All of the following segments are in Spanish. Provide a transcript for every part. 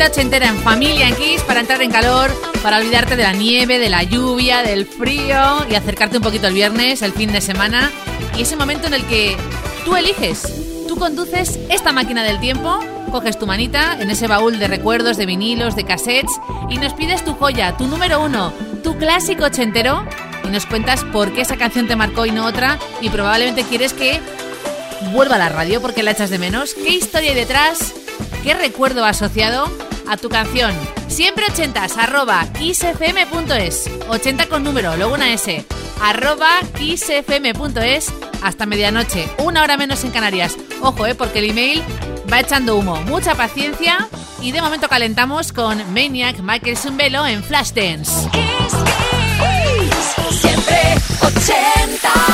cita ochentera en familia en Kiss para entrar en calor, para olvidarte de la nieve, de la lluvia, del frío y acercarte un poquito el viernes, el fin de semana y ese momento en el que tú eliges, tú conduces esta máquina del tiempo, coges tu manita en ese baúl de recuerdos, de vinilos, de cassettes y nos pides tu joya, tu número uno, tu clásico ochentero y nos cuentas por qué esa canción te marcó y no otra y probablemente quieres que vuelva a la radio porque la echas de menos. ¿Qué historia hay detrás? ¿Qué recuerdo asociado a tu canción. Siempre ochentas, arroba kissfm.es. 80 con número, luego una S. Arroba kissfm.es hasta medianoche, una hora menos en Canarias. Ojo, eh, porque el email va echando humo. Mucha paciencia y de momento calentamos con Maniac Michael Zumbelo en Flashdance. Siempre 80.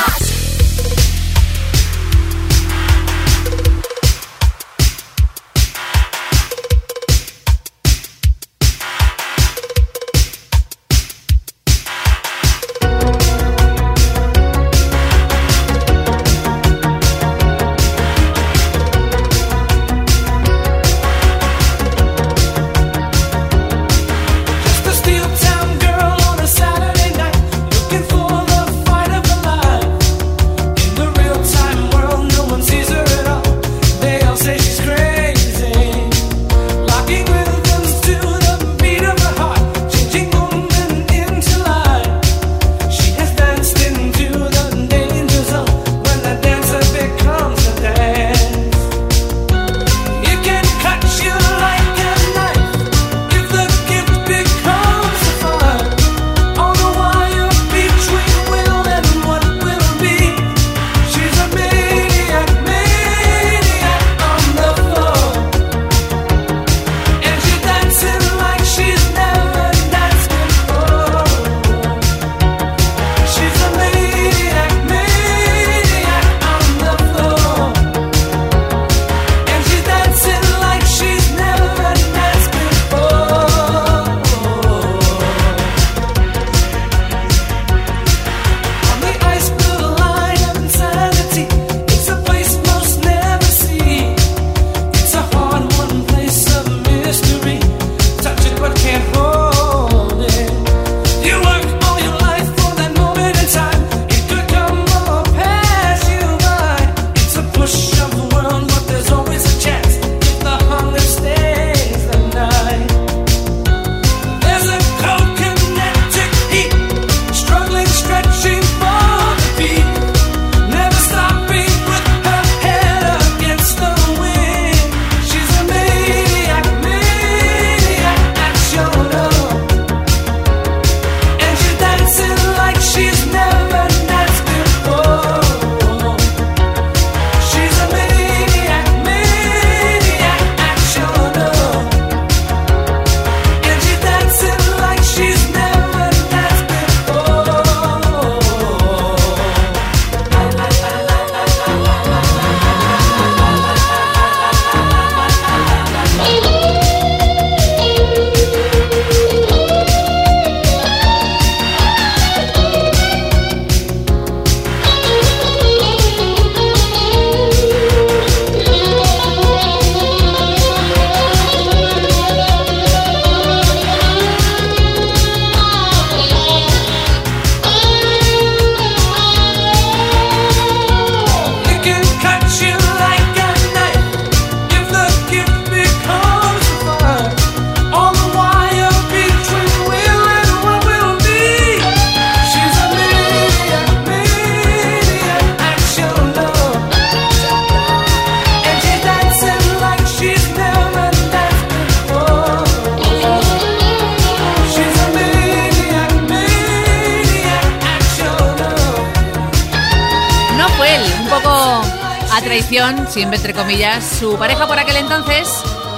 Su pareja por aquel entonces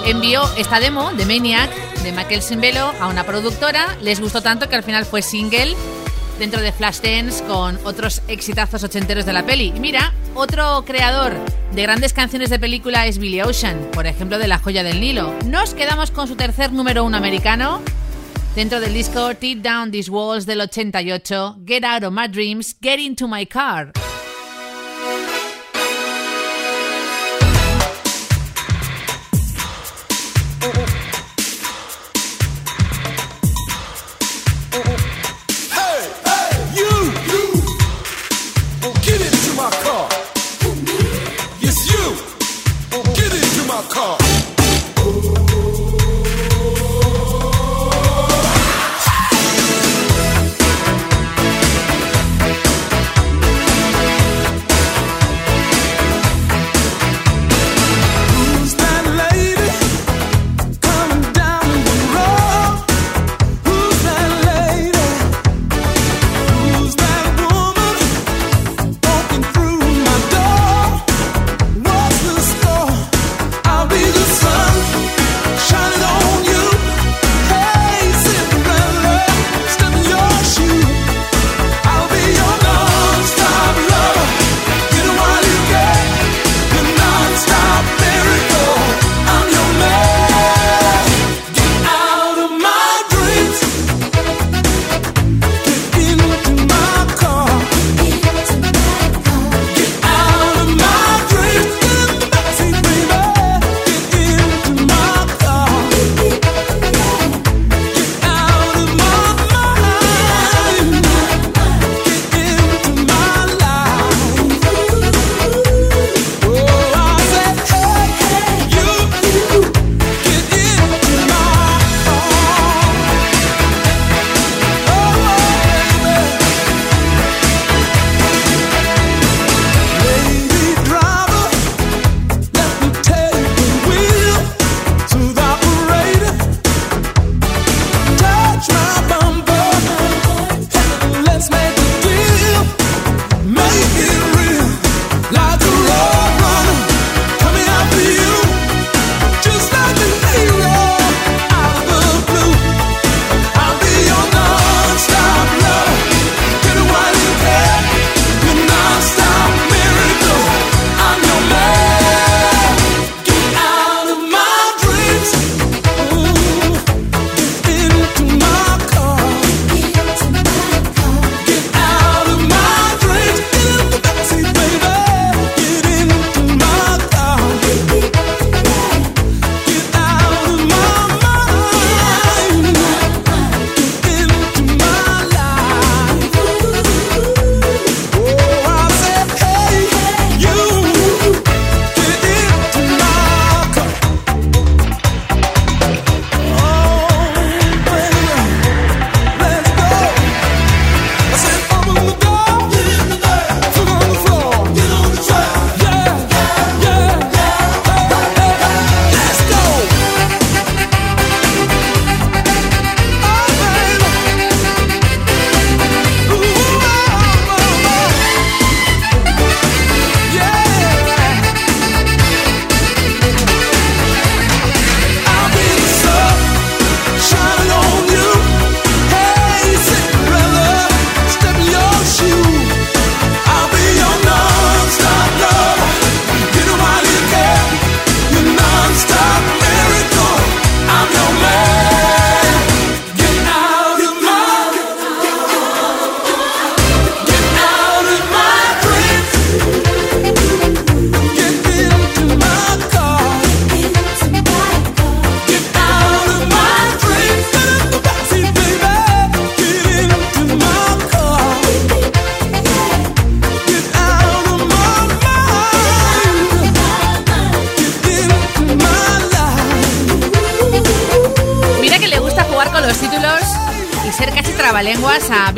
envió esta demo de Maniac de Michael Simbelo a una productora. Les gustó tanto que al final fue single dentro de Flashdance con otros exitazos ochenteros de la peli. Y mira, otro creador de grandes canciones de película es Billy Ocean, por ejemplo de La joya del Nilo. Nos quedamos con su tercer número uno americano dentro del disco Tear Down These Walls del 88, Get Out of My Dreams, Get Into My Car.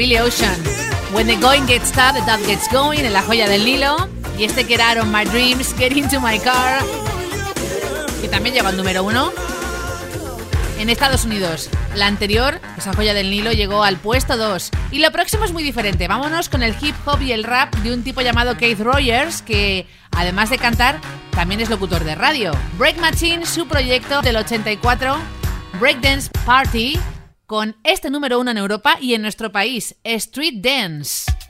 Billy Ocean. When the going gets the tough gets going, en la joya del Nilo. Y este que era My Dreams, Get Into My Car, que también llegó al número uno en Estados Unidos. La anterior, esa joya del Nilo, llegó al puesto 2. Y lo próximo es muy diferente. Vámonos con el hip hop y el rap de un tipo llamado Keith Rogers, que además de cantar, también es locutor de radio. Break Machine, su proyecto del 84, Breakdance Party, con este número uno en Europa y en nuestro país, Street Dance.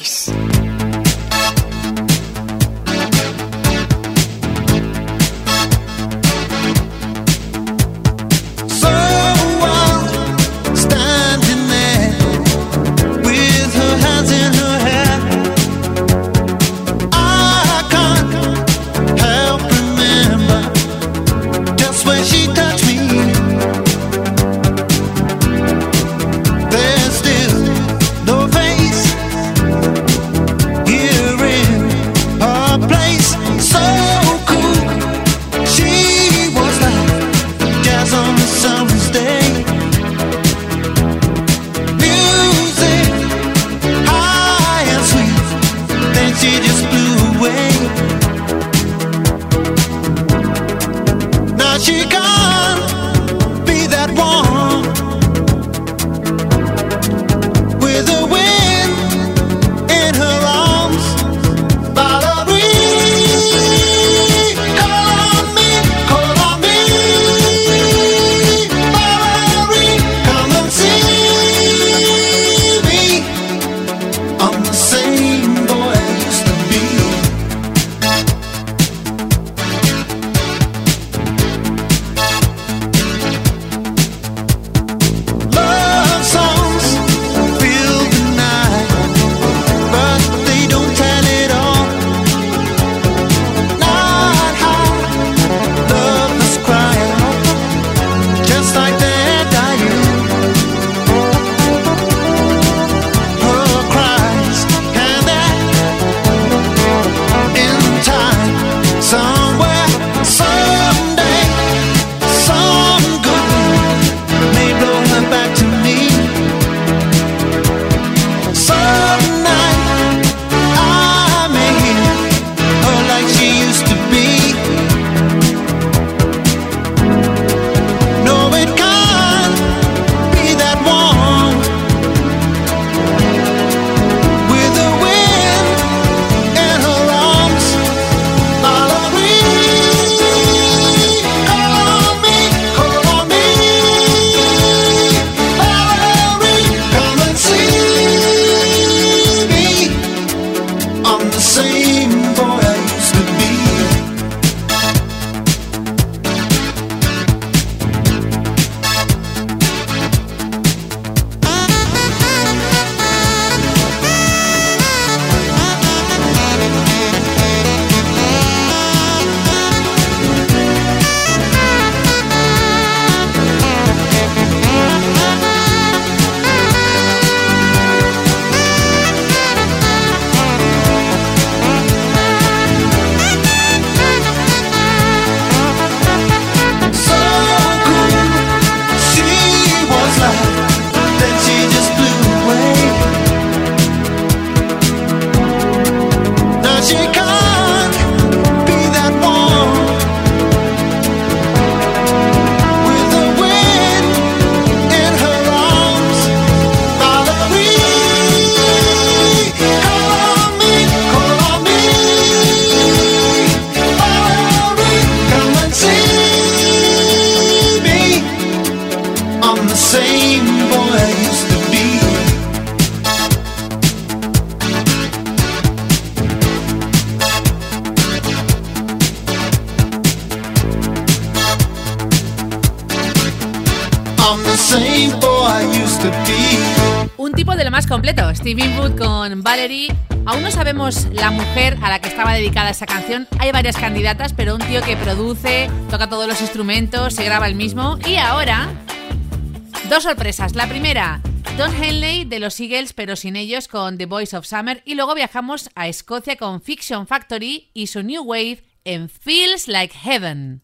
Varias candidatas, pero un tío que produce, toca todos los instrumentos, se graba el mismo. Y ahora, dos sorpresas. La primera, Don Henley de los Eagles, pero sin ellos, con The Voice of Summer. Y luego viajamos a Escocia con Fiction Factory y su New Wave en Feels Like Heaven.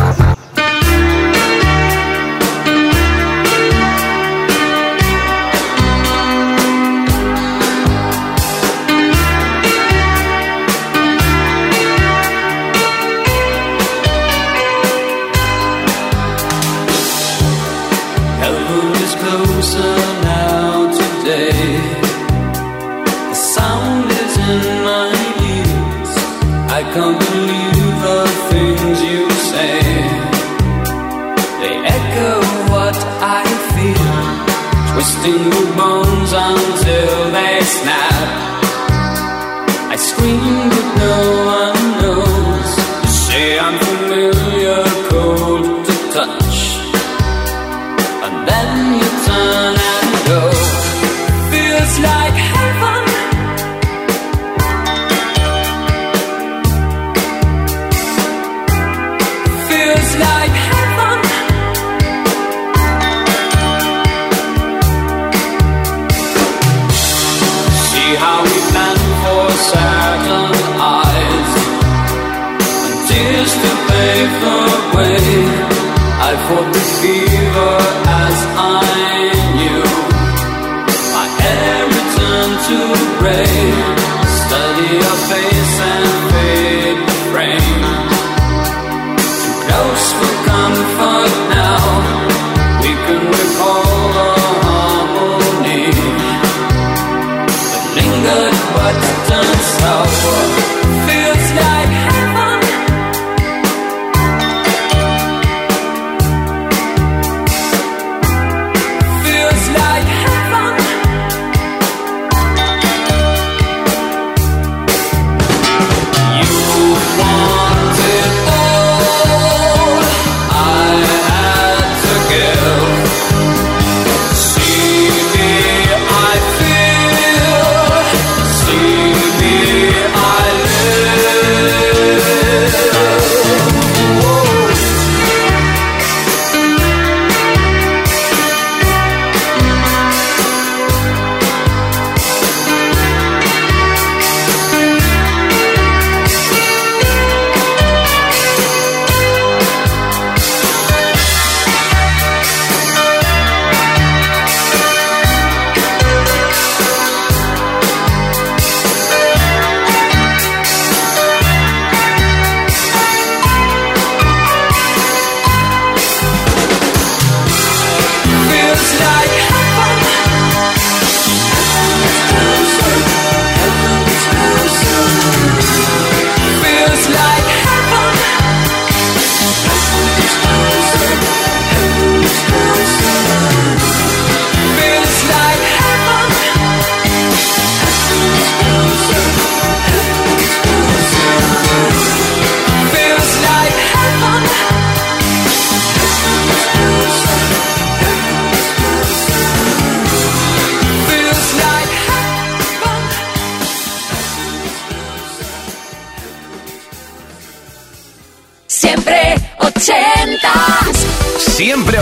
I for the sea.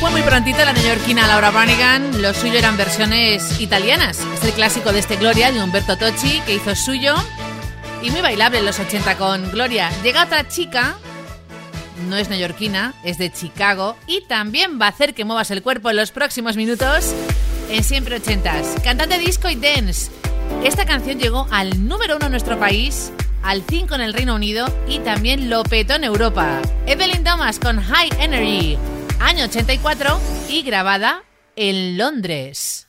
Fue muy prontito la neoyorquina Laura Branigan. Lo suyo eran versiones italianas. Es el clásico de este Gloria de Humberto Tocci que hizo suyo y muy bailable en los 80 con Gloria. Llega otra chica, no es neoyorquina, es de Chicago y también va a hacer que muevas el cuerpo en los próximos minutos en Siempre 80s. Cantante disco y dance. Esta canción llegó al número uno en nuestro país al 5 en el Reino Unido y también lo petó en Europa. Evelyn Thomas con High Energy año 84 y grabada en Londres.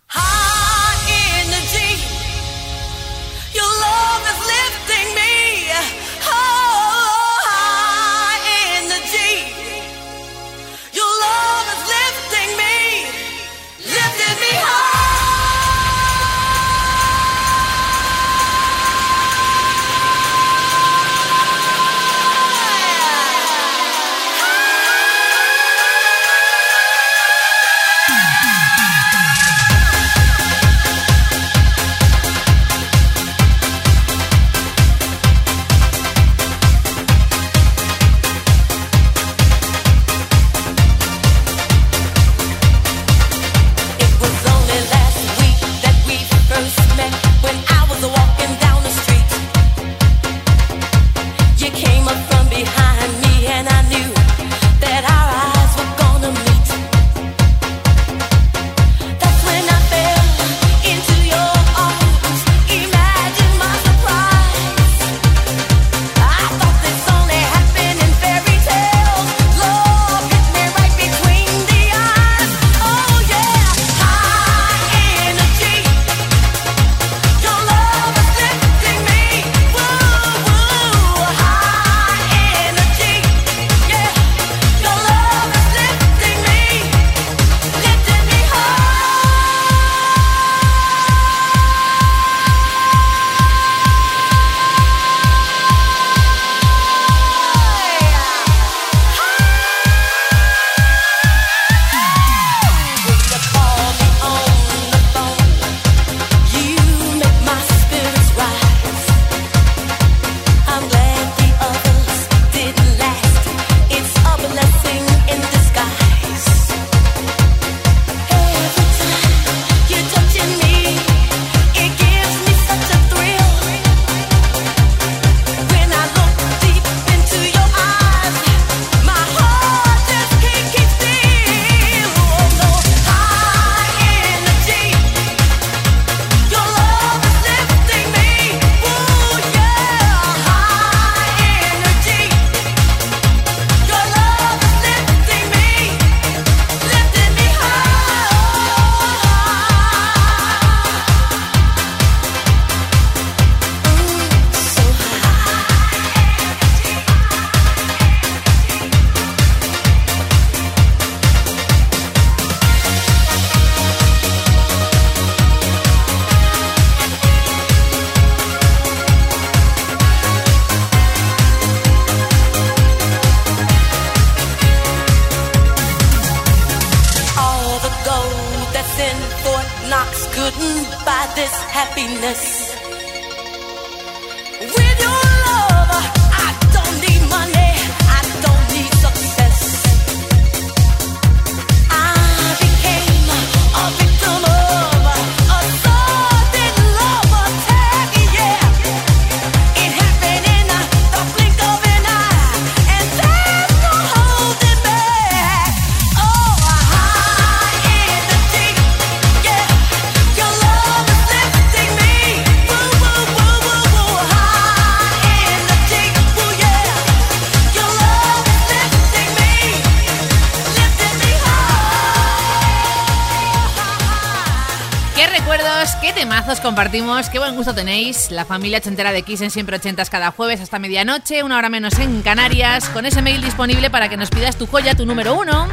gold that's in Fort Knox couldn't buy this happiness. Compartimos. Qué buen gusto tenéis. La familia chentera de Kiss en siempre ochentas cada jueves hasta medianoche, una hora menos en Canarias, con ese mail disponible para que nos pidas tu joya, tu número uno.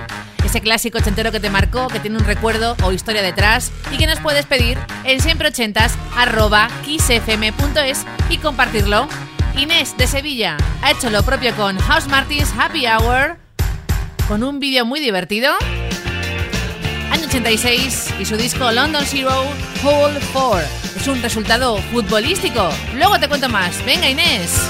Ese clásico chentero que te marcó, que tiene un recuerdo o historia detrás y que nos puedes pedir en siempre ochentas arroba kissfm.es y compartirlo. Inés de Sevilla ha hecho lo propio con House Martins Happy Hour con un vídeo muy divertido y su disco London Zero Hole 4. Es un resultado futbolístico. Luego te cuento más. Venga Inés.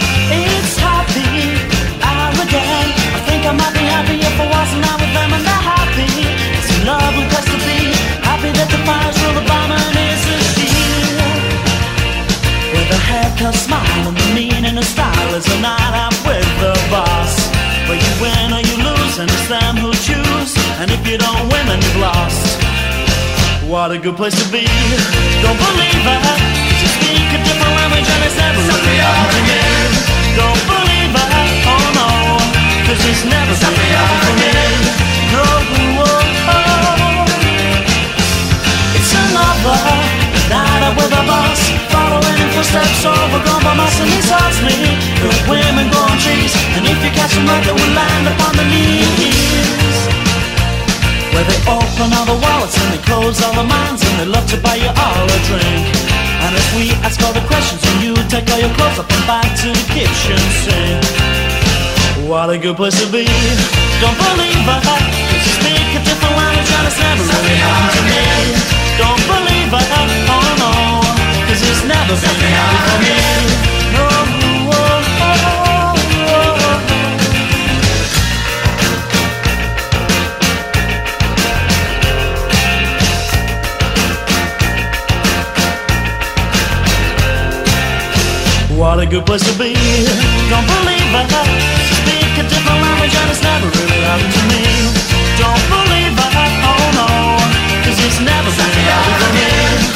With a the is with and What a good place to be. Don't believe. 'cause you speak a different language and it's never really to me. Don't believe it. Oh no. Cause it's never really to me. No. Oh, oh. It's another night out with a boss. Following in footsteps overgrown by moss and he asks me. Good women growing trees. And if you catch them right, they will land upon the knees. Where they open all the wallets and they close all the minds and they love to buy you all a drink. And if we ask all the questions and you take all your clothes up and back to the kitchen sink. What a good place to be. Don't believe it. Cause you speak a different language and it's never really happened to me. Don't believe it. Oh no. Cause it's never been happened for me. What a good place to be. Don't believe it. Speak a different language and it's never really happened to me. Don't believe it. Oh no. Cause it's never really happened to me.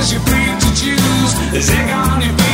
as you free to choose. Is it gonna be?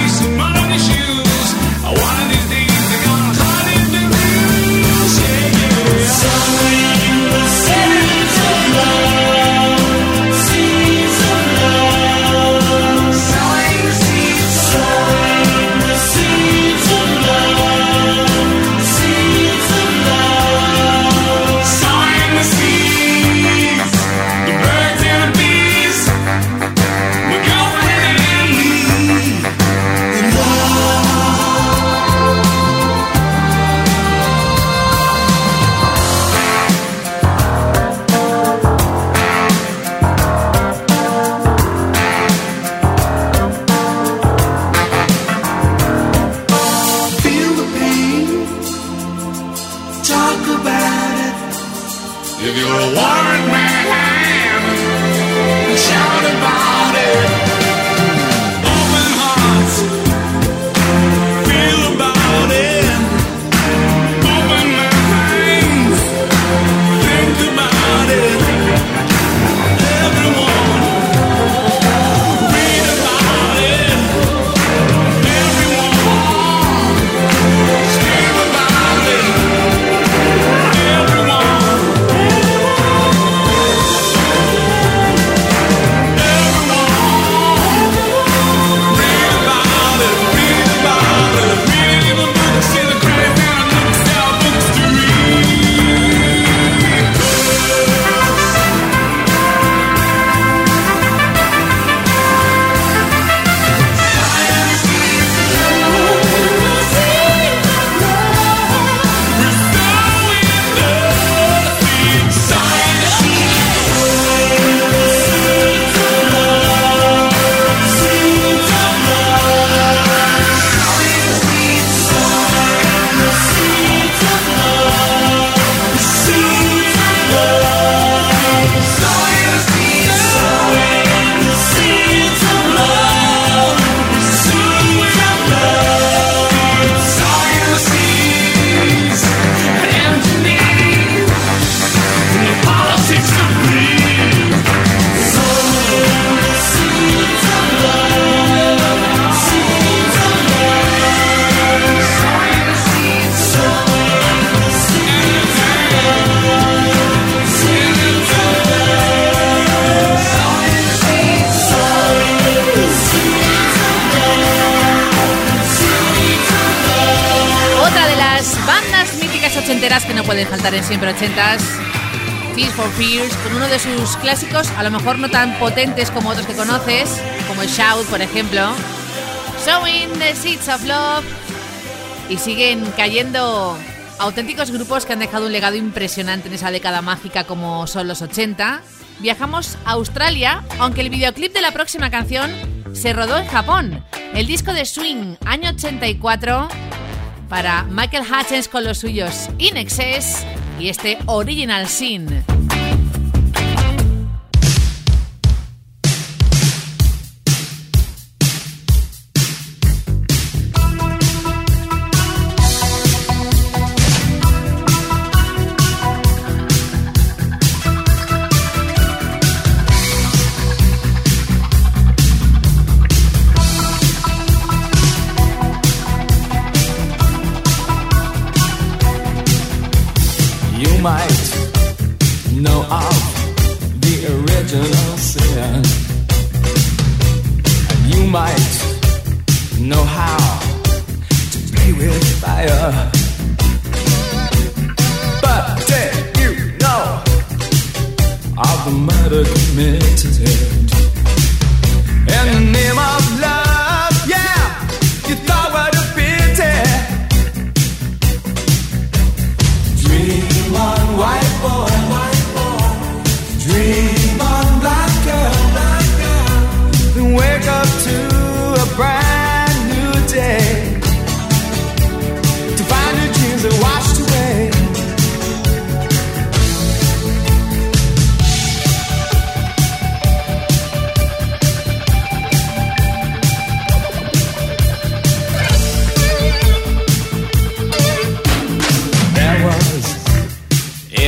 Ochentas. Tears for Fears, con uno de sus clásicos, a lo mejor no tan potentes como otros que conoces, como Shout, por ejemplo. Showing the Seeds of Love. Y siguen cayendo auténticos grupos que han dejado un legado impresionante en esa década mágica como son los 80. Viajamos a Australia, aunque el videoclip de la próxima canción se rodó en Japón. El disco de Swing, año 84, para Michael Hutchins con los suyos In Excess y este Original Sin.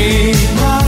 Dream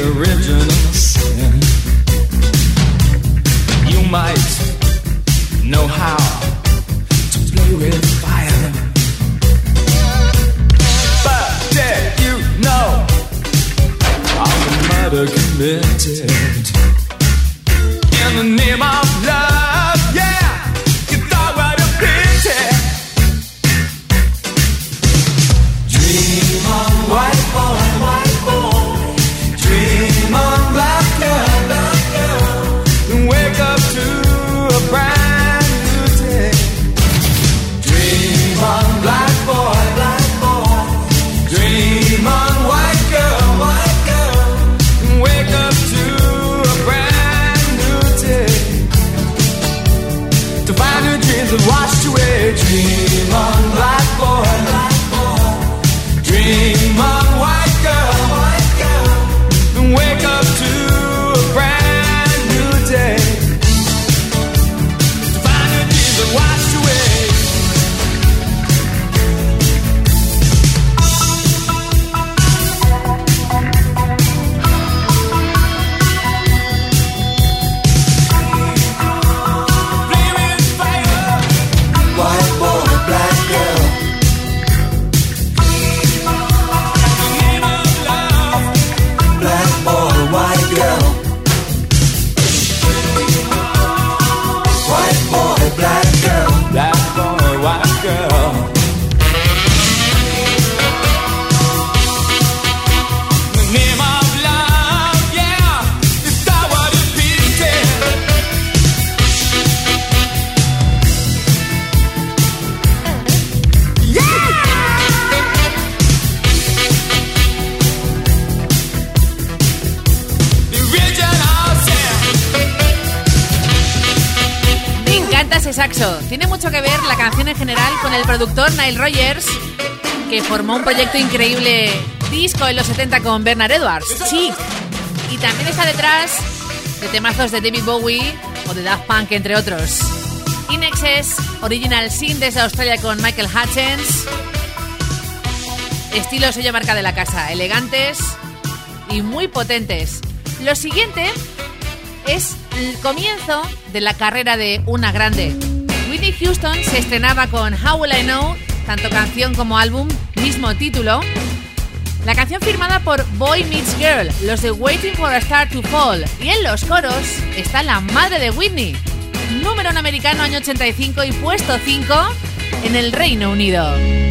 original sin. You might know how to play with fire. But did you know of the murder committed in the name of proyecto increíble disco en los 70 con Bernard Edwards, Chic. Y también está detrás de temazos de David Bowie o de Daft Punk, entre otros. Inexes, Original Sin desde Australia con Michael Hutchins. Estilo sello marca de la casa, elegantes y muy potentes. Lo siguiente es el comienzo de la carrera de una grande. Whitney Houston se estrenaba con How Will I Know, tanto canción como álbum, mismo título. La canción firmada por Boy Meets Girl, los de Waiting for a Star to Fall. Y en los coros está la madre de Whitney. Número en americano año 85 y puesto 5 en el Reino Unido.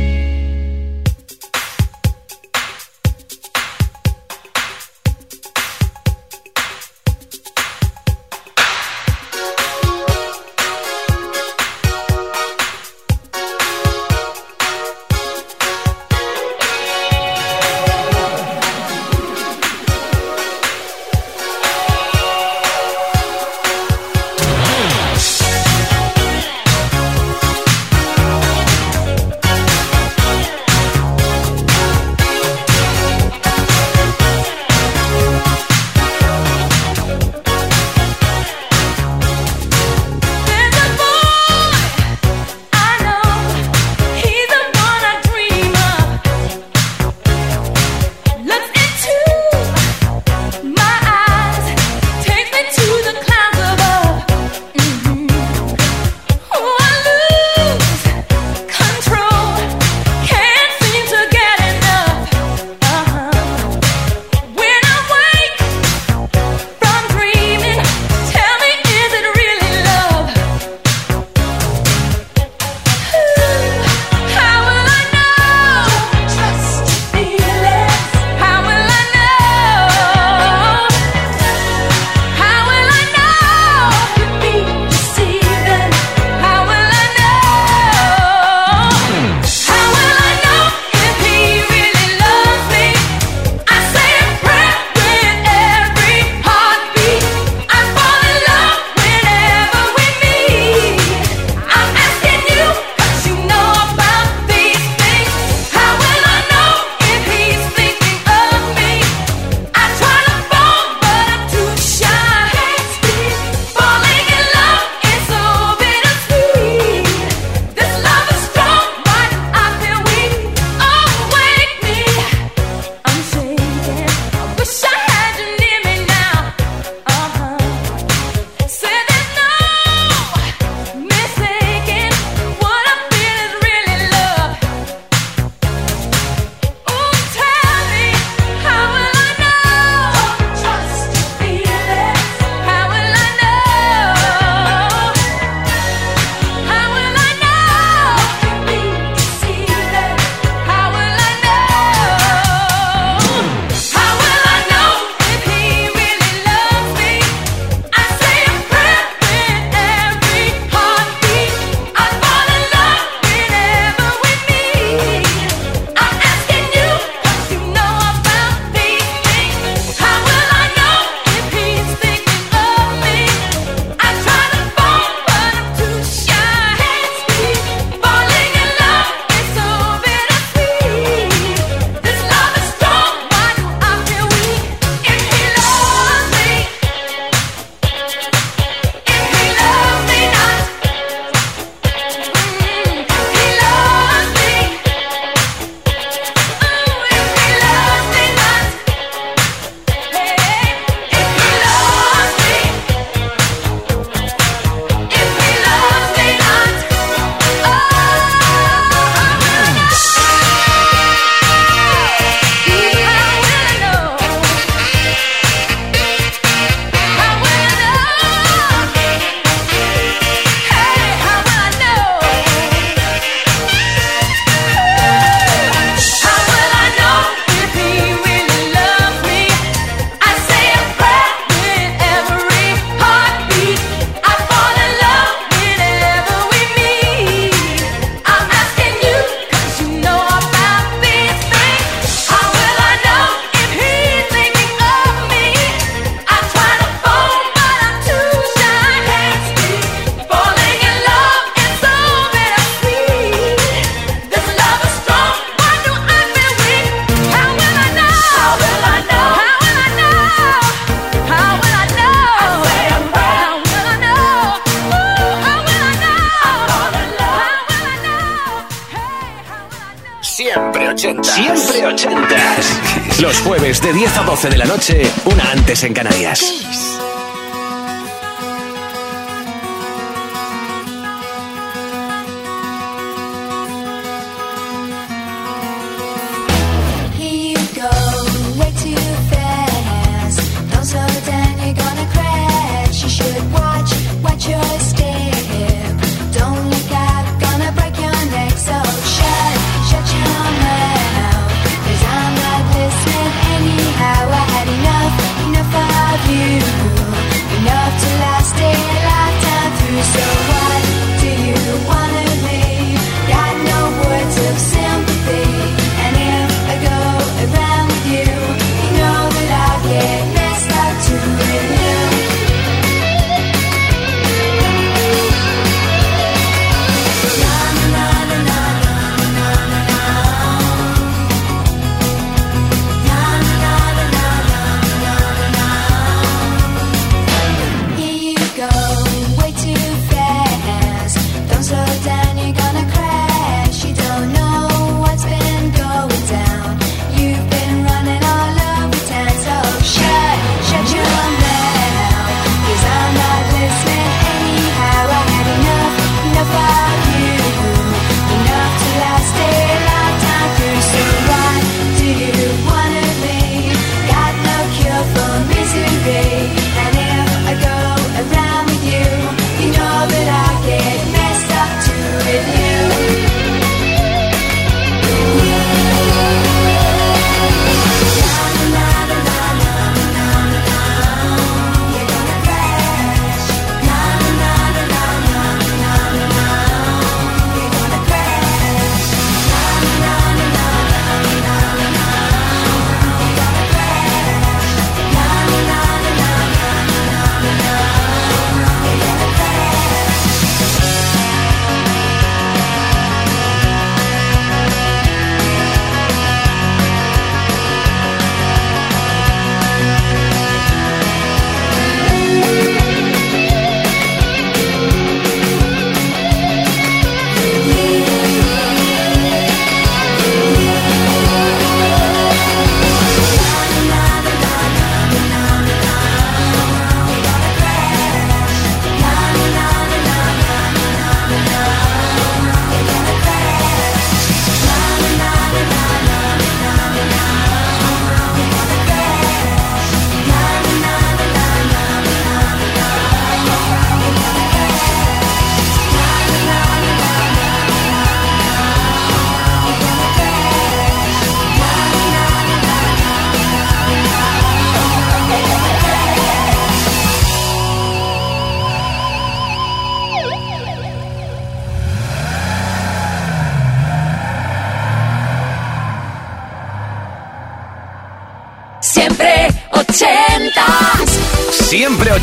peace.